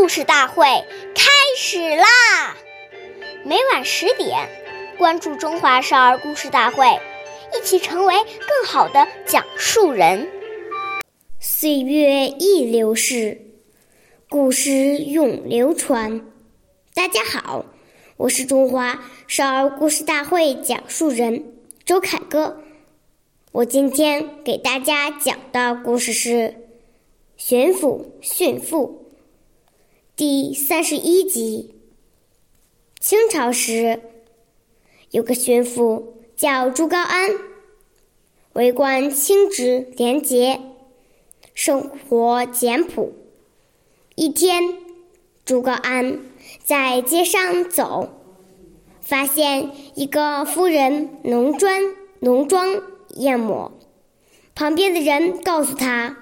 故事大会开始啦！每晚十点，关注《中华少儿故事大会》，一起成为更好的讲述人。岁月易流逝，故事永流传。大家好，我是中华少儿故事大会讲述人周凯歌。我今天给大家讲的故事是《巡抚训父》第三十一集。清朝时，有个巡抚叫朱高安，为官清直廉洁，生活简朴。一天，朱高安在街上走，发现一个妇人浓妆浓妆。艳抹。旁边的人告诉他，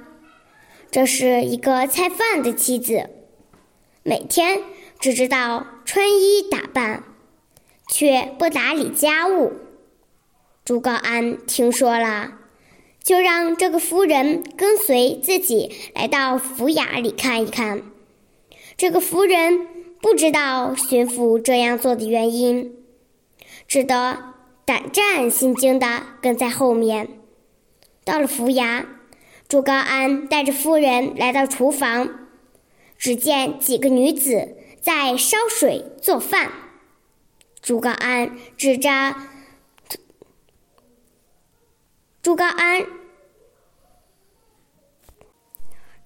这是一个菜贩的妻子，每天只知道穿衣打扮，却不打理家务。朱高安听说了，就让这个夫人跟随自己来到府衙里看一看。这个夫人不知道巡抚这样做的原因，只得。胆战心惊地跟在后面。到了府衙，朱高安带着夫人来到厨房，只见几个女子在烧水做饭。朱高安指着朱高安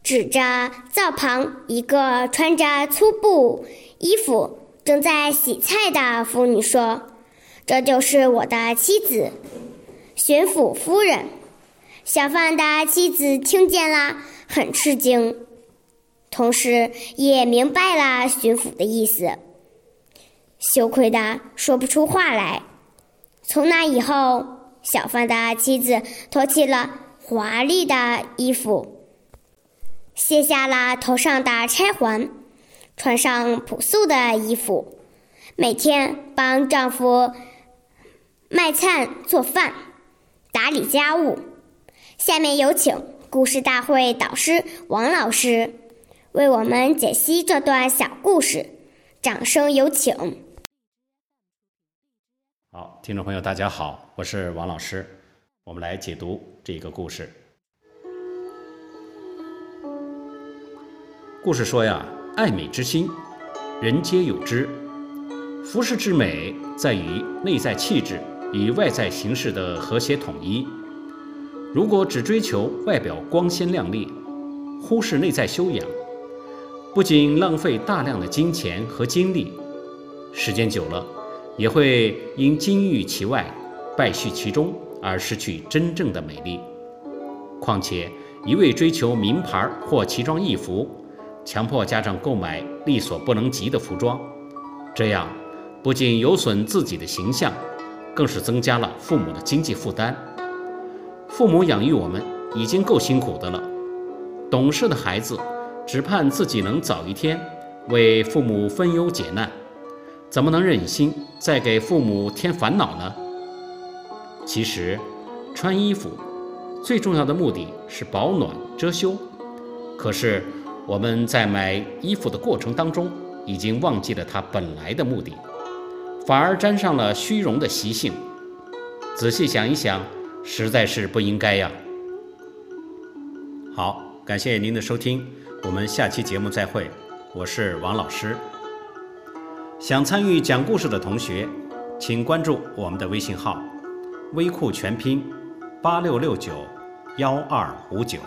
指着灶旁一个穿着粗布衣服、正在洗菜的妇女说。这就是我的妻子，巡抚夫人。小贩的妻子听见了，很吃惊，同时也明白了巡抚的意思，羞愧的说不出话来。从那以后，小贩的妻子脱去了华丽的衣服，卸下了头上的钗环，穿上朴素的衣服，每天帮丈夫。卖菜、做饭、打理家务。下面有请故事大会导师王老师为我们解析这段小故事，掌声有请。好，听众朋友，大家好，我是王老师，我们来解读这个故事。故事说呀，爱美之心，人皆有之。服饰之美，在于内在气质。与外在形式的和谐统一。如果只追求外表光鲜亮丽，忽视内在修养，不仅浪费大量的金钱和精力，时间久了，也会因金玉其外，败絮其中而失去真正的美丽。况且，一味追求名牌或奇装异服，强迫家长购买力所不能及的服装，这样不仅有损自己的形象。更是增加了父母的经济负担。父母养育我们已经够辛苦的了，懂事的孩子只盼自己能早一天为父母分忧解难，怎么能忍心再给父母添烦恼呢？其实，穿衣服最重要的目的是保暖遮羞，可是我们在买衣服的过程当中，已经忘记了它本来的目的。反而沾上了虚荣的习性，仔细想一想，实在是不应该呀。好，感谢您的收听，我们下期节目再会，我是王老师。想参与讲故事的同学，请关注我们的微信号“微库全拼八六六九幺二五九”。